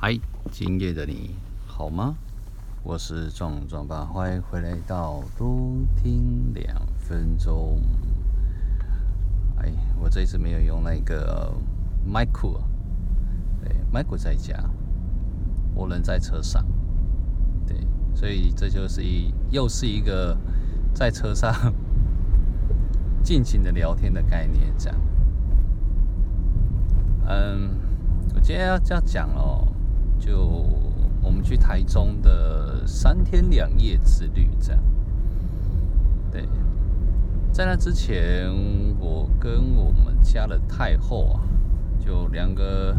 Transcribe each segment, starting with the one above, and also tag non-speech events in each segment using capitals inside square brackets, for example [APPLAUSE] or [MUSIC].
嗨，今夜的你好吗？我是壮壮爸，欢迎回来到多听两分钟。哎，我这次没有用那个麦克，对，麦克在家，我人在车上，对，所以这就是一又是一个在车上 [LAUGHS] 尽情的聊天的概念，这样。嗯，我今天要这样讲哦。就我们去台中的三天两夜之旅，这样。对，在那之前，我跟我们家的太后啊，就两个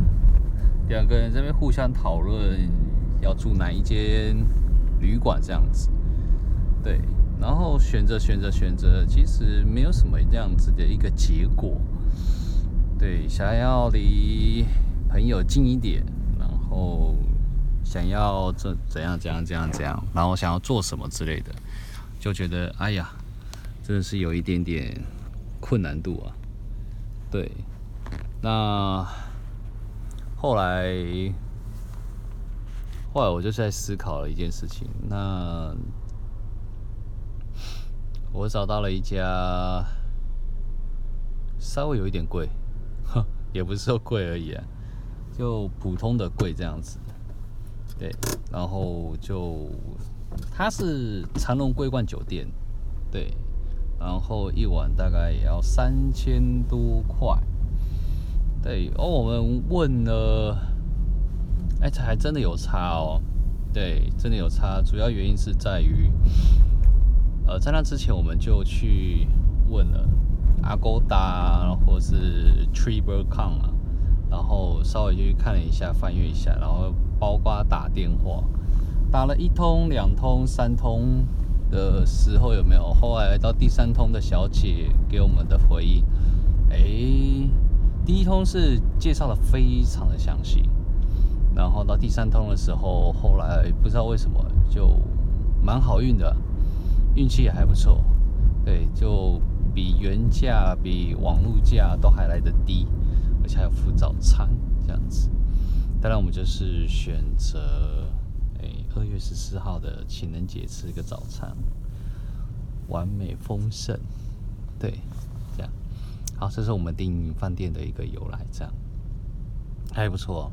两个人这边互相讨论要住哪一间旅馆这样子。对，然后选择选择选择，其实没有什么这样子的一个结果。对，想要离朋友近一点。哦想要怎怎样怎样怎样怎样，然后想要做什么之类的，就觉得哎呀，真的是有一点点困难度啊。对，那后来后来我就在思考了一件事情，那 [LAUGHS] 我找到了一家稍微有一点贵，哼，也不是说贵而已啊。就普通的贵这样子，对，然后就它是长隆桂冠酒店，对，然后一晚大概也要三千多块，对，哦，我们问了，哎，这还真的有差哦，对，真的有差，主要原因是在于，呃，在那之前我们就去问了 Agoda 或是 Tripadvisor 啊。然后稍微去看了一下，翻阅一下，然后包括打电话，打了一通、两通、三通的时候有没有？后来到第三通的小姐给我们的回应，哎，第一通是介绍的非常的详细，然后到第三通的时候，后来不知道为什么就蛮好运的，运气也还不错，对，就比原价、比网络价都还来得低。还要付早餐这样子，当然我们就是选择，哎，二月十四号的情人节吃一个早餐，完美丰盛，对，这样，好，这是我们订饭店的一个由来，这样还不错。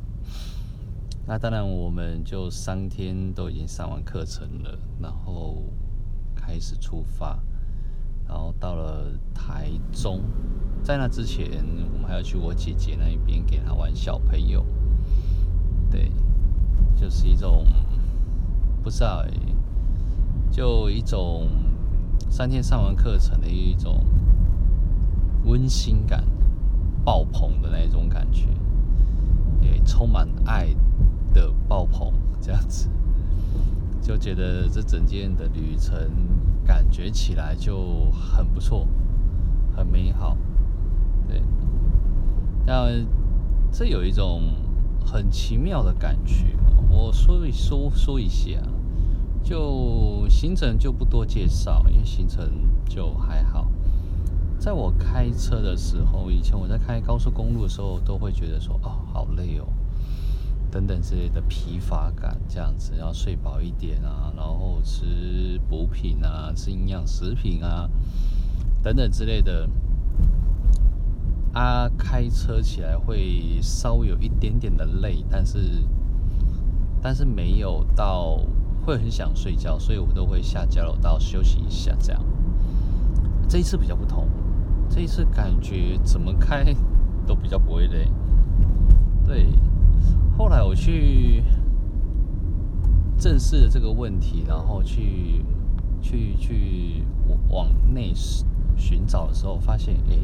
那当然，我们就三天都已经上完课程了，然后开始出发。然后到了台中，在那之前，我们还要去我姐姐那一边给她玩小朋友。对，就是一种不知道哎，就一种三天上完课程的一种温馨感、爆棚的那种感觉，也充满爱的爆棚这样子。就觉得这整件的旅程感觉起来就很不错，很美好，对。那这有一种很奇妙的感觉，我说一说说一下，就行程就不多介绍，因为行程就还好。在我开车的时候，以前我在开高速公路的时候，都会觉得说，哦，好累哦。等等之类的疲乏感，这样子要睡饱一点啊，然后吃补品啊，吃营养食品啊，等等之类的。啊，开车起来会稍微有一点点的累，但是但是没有到会很想睡觉，所以我都会下交流道休息一下。这样，这一次比较不同，这一次感觉怎么开都比较不会累，对。后来我去正视了这个问题，然后去去去往内寻找的时候，发现，哎，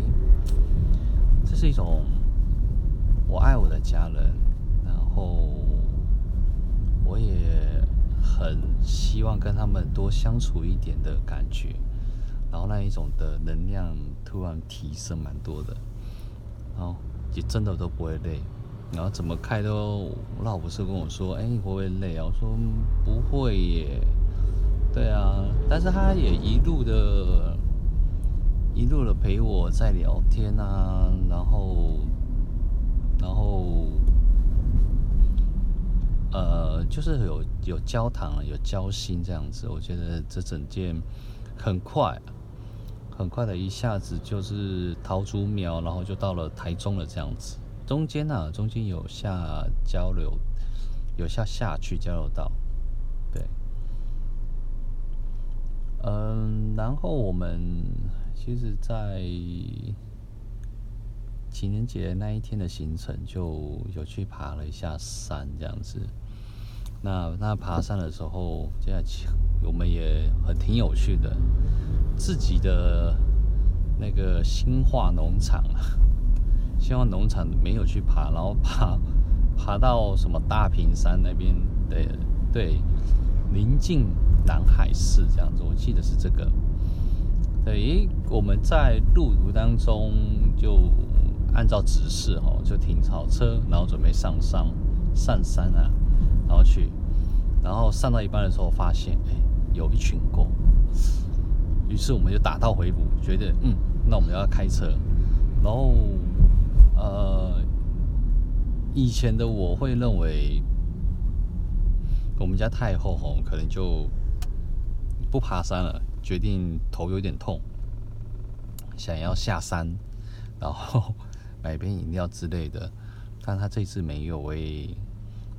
这是一种我爱我的家人，然后我也很希望跟他们多相处一点的感觉，然后那一种的能量突然提升蛮多的，然后也真的都不会累。然后怎么开都，我老婆是跟我说：“哎，你会不会累啊？”我说：“不会耶。”对啊，但是他也一路的，一路的陪我在聊天啊，然后，然后，呃就是有有交谈了，有交心这样子。我觉得这整件很快，很快的一下子就是桃竹苗，然后就到了台中了这样子。中间呢、啊，中间有下交流，有下下去交流道，对。嗯，然后我们其实，在情人节那一天的行程，就有去爬了一下山，这样子。那那爬山的时候，这样我们也很挺有趣的，自己的那个兴化农场，兴化农场没有去爬，然后爬爬到什么大坪山那边，对对，临近。南海市这样子，我记得是这个。对，我们在路途当中就按照指示哦，就停好车，然后准备上山上山啊，然后去，然后上到一半的时候发现，哎，有一群狗，于是我们就打道回府，觉得嗯，那我们要开车，然后呃，以前的我会认为我们家太后吼可能就。不爬山了，决定头有点痛，想要下山，然后买杯饮料之类的。但他这次没有诶、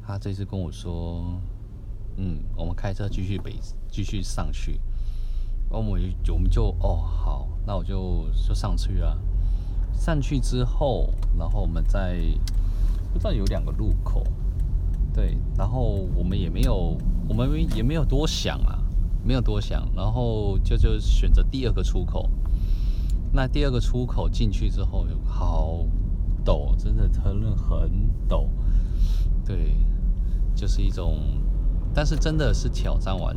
他这次跟我说：“嗯，我们开车继续北，继续上去。”我们就我们就哦好，那我就就上去了。上去之后，然后我们在不知道有两个路口，对，然后我们也没有，我们也没有多想啊。没有多想，然后就就选择第二个出口。那第二个出口进去之后，好陡，真的真的很陡。对，就是一种，但是真的是挑战完，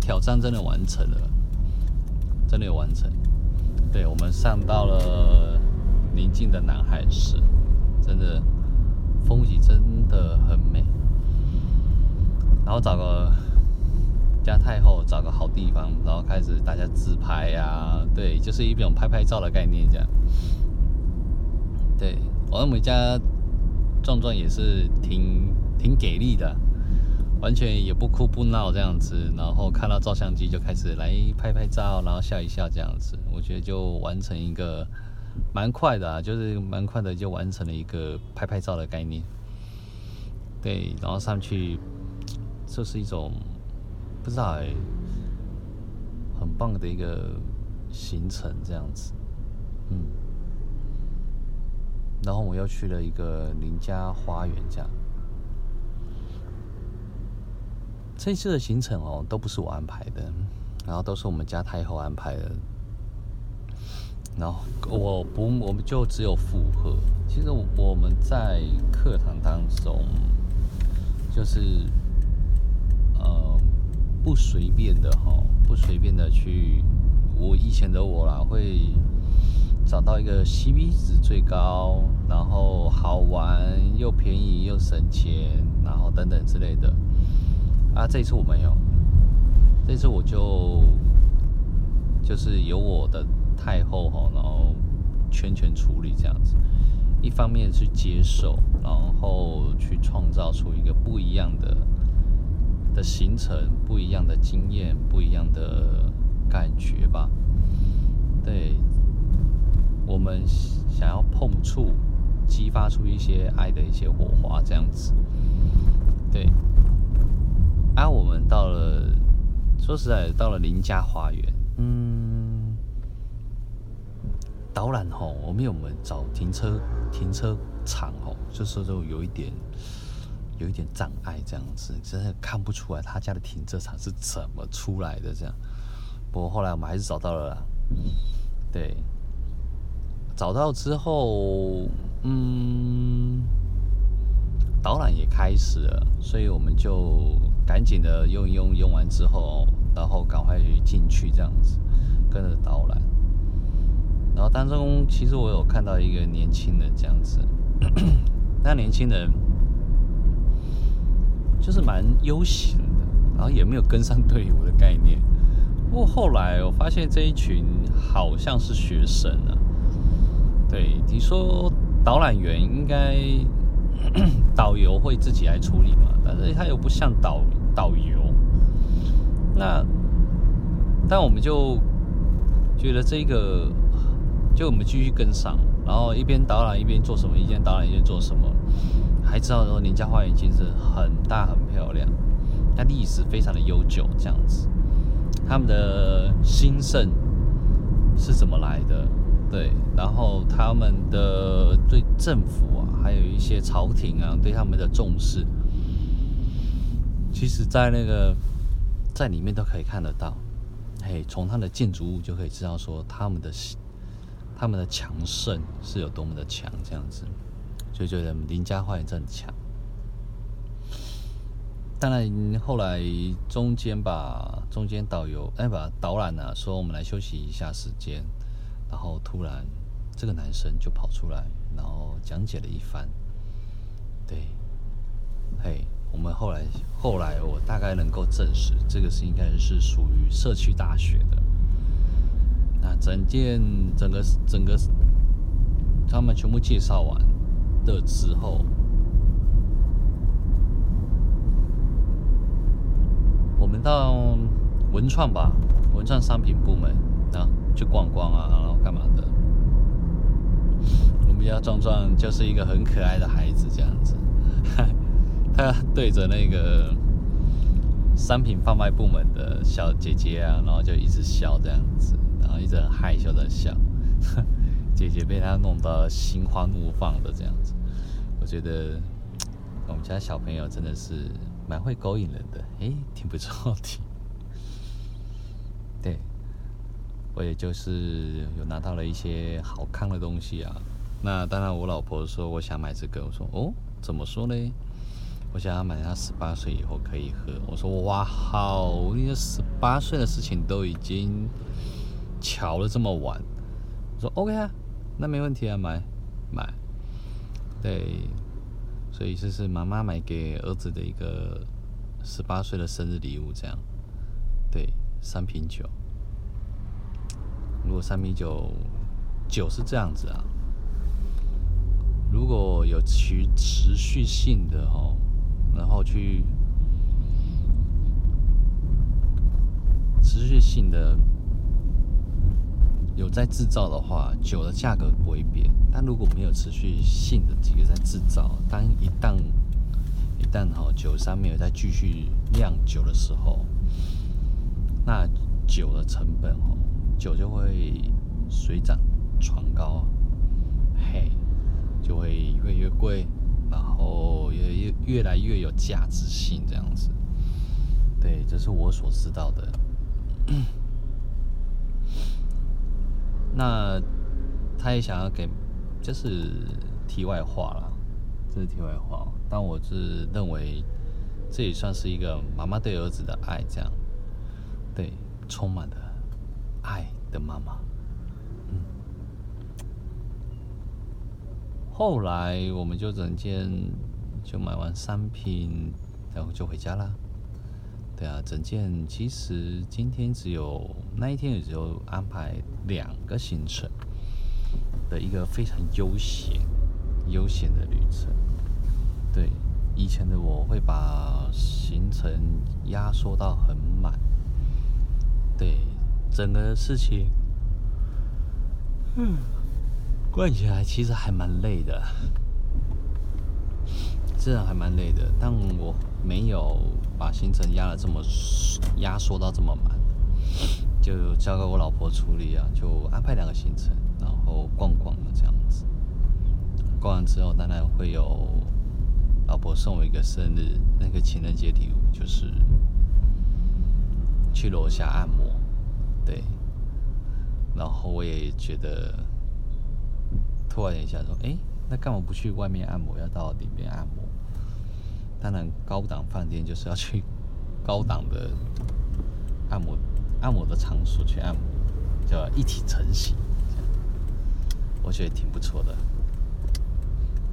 挑战真的完成了，真的有完成。对，我们上到了临近的南海市，真的风景真的很美。然后找个。家太后找个好地方，然后开始大家自拍呀、对，就是一种拍拍照的概念这样。对，我们家壮壮也是挺挺给力的，完全也不哭不闹这样子，然后看到照相机就开始来拍拍照，然后笑一笑这样子，我觉得就完成一个蛮快的啊，就是蛮快的就完成了一个拍拍照的概念。对，然后上去这是一种。不知道，很棒的一个行程这样子，嗯，然后我又去了一个邻家花园，这样。这次的行程哦，都不是我安排的，然后都是我们家太后安排的，然后我不，我们就只有附和。其实我们在课堂当中，就是，呃。不随便的哈，不随便的去。我以前的我啦，会找到一个 CP 值最高，然后好玩又便宜又省钱，然后等等之类的。啊，这次我没有，这次我就就是有我的太后哈，然后全权处理这样子。一方面去接受，然后去创造出一个不一样的。的行程不一样的经验，不一样的感觉吧。对，我们想要碰触，激发出一些爱的一些火花，这样子。对。啊，我们到了，说实在，到了邻家花园，嗯，导览吼，我们有没有找停车停车场吼，就是就有一点。有一点障碍，这样子真的看不出来他家的停车场是怎么出来的。这样，不过后来我们还是找到了啦。对，找到之后，嗯，导览也开始了，所以我们就赶紧的用一用，用完之后，然后赶快进去这样子，跟着导览。然后当中，其实我有看到一个年轻人这样子，[CLEARS THROAT] 那年轻人。就是蛮悠闲的，然后也没有跟上队伍的概念。不过后来我发现这一群好像是学生啊。对，你说导览员应该 [CLEARS THROAT] 导游会自己来处理嘛，但是他又不像导导游。那，但我们就觉得这个，就我们继续跟上，然后一边导览一边做什么，一边导览一边做什么，还知道说林家花园其实很大很漂亮，它历史非常的悠久，这样子，他们的兴盛是怎么来的？对，然后他们的对政府啊，还有一些朝廷啊，对他们的重视，其实，在那个在里面都可以看得到。嘿，从他的建筑物就可以知道说他们的他们的强盛是有多么的强，这样子，就觉得林家花园真强。当然，后来中间吧，中间导游哎，把导览呢、啊，说我们来休息一下时间。然后突然，这个男生就跑出来，然后讲解了一番。对，嘿，我们后来后来我大概能够证实，这个是应该是属于社区大学的。整件整个整个他们全部介绍完的之后，我们到文创吧，文创商品部门啊。去逛逛啊，然后干嘛的？我们家壮壮就是一个很可爱的孩子，这样子，[LAUGHS] 他对着那个商品贩卖部门的小姐姐啊，然后就一直笑这样子，一直很害羞的笑，[LAUGHS] 姐姐被他弄得心花怒放的这样子。我觉得我们家小朋友真的是蛮会勾引人的，诶，挺不错的，对。我也就是有拿到了一些好看的东西啊，那当然我老婆说我想买这个，我说哦，怎么说呢？我想要买她十八岁以后可以喝。我说哇好，你这十八岁的事情都已经乔了这么晚。说 OK 啊，那没问题啊，买买。对，所以这是妈妈买给儿子的一个十八岁的生日礼物，这样。对，三瓶酒。如果三瓶酒酒是这样子啊，如果有持持续性的哦，然后去持续性的有在制造的话，酒的价格不会变。但如果没有持续性的几个在制造，当一旦一旦哈酒商没有再继续酿酒的时候，那酒的成本哦。酒就会水涨船高，嘿，就会越越贵，然后越越越来越有价值性这样子。对，这是我所知道的。那他也想要给，就是题外话了，这是题外话。但我是认为，这也算是一个妈妈对儿子的爱，这样，对，充满了。爱的妈妈，嗯。后来我们就整件就买完商品，然后就回家了。对啊，整件其实今天只有那一天也只有安排两个行程的一个非常悠闲悠闲的旅程。对，以前的我会把行程压缩到很满。对。整个事情，嗯，逛起来其实还蛮累的，真的还蛮累的。但我没有把行程压得这么压缩到这么满，就交给我老婆处理啊，就安排两个行程，然后逛逛了这样子。逛完之后，当然会有老婆送我一个生日那个情人节礼物，就是去楼下按摩。对，然后我也觉得，突然一下说，哎，那干嘛不去外面按摩，要到里面按摩？当然，高档饭店就是要去高档的按摩按摩的场所去按摩，叫一体成型，我觉得挺不错的。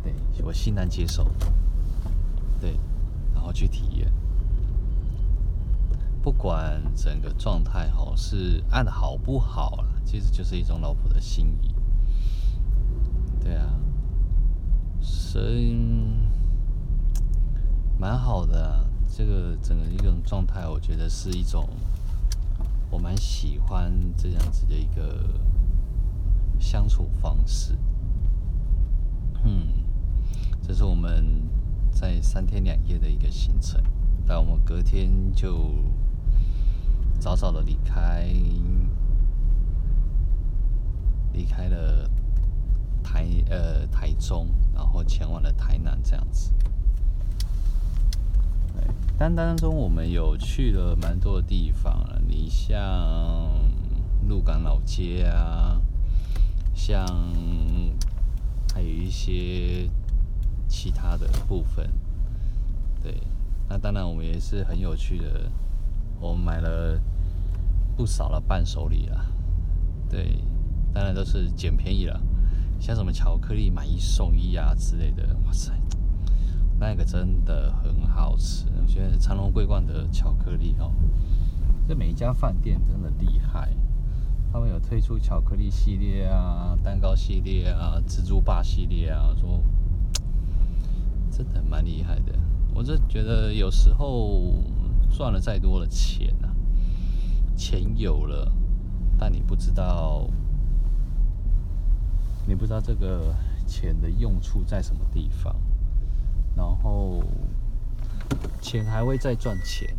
对，我欣然接受。对，然后去体验。不管整个状态哈是按的好不好了，其实就是一种老婆的心意。对啊，所以蛮好的，这个整个一种状态，我觉得是一种我蛮喜欢这样子的一个相处方式。嗯，这是我们在三天两夜的一个行程，但我们隔天就早早的离开，离开了台呃台中，然后前往了台南这样子。单单中我们有去了蛮多的地方了，你像鹿港老街啊，像还有一些其他的部分，对，那当然我们也是很有趣的，我们买了不少的伴手礼啊，对，当然都是捡便宜了，像什么巧克力买一送一啊之类的，哇塞！那个真的很好吃，我觉得长隆桂冠的巧克力哦，这每一家饭店真的厉害，他们有推出巧克力系列啊、蛋糕系列啊、蜘蛛霸系列啊，说真的蛮厉害的。我就觉得有时候赚了再多的钱啊，钱有了，但你不知道，你不知道这个钱的用处在什么地方。然后钱还会再赚钱，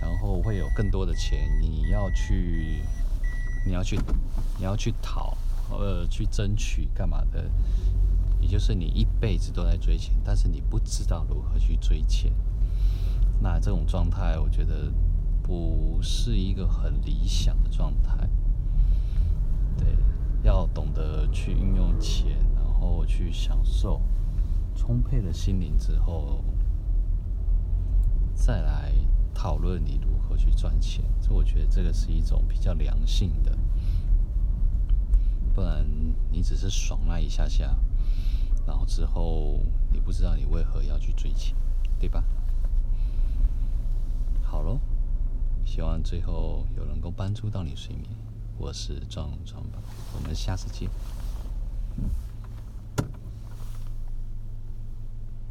然后会有更多的钱，你要去，你要去，你要去讨，呃，去争取干嘛的？也就是你一辈子都在追钱，但是你不知道如何去追钱。那这种状态，我觉得不是一个很理想的状态。对，要懂得去运用钱，然后去享受。充沛了心灵之后，再来讨论你如何去赚钱。这我觉得这个是一种比较良性的，不然你只是爽那一下下，然后之后你不知道你为何要去追钱，对吧？好喽，希望最后有能够帮助到你睡眠。我是壮壮吧，我们下次见。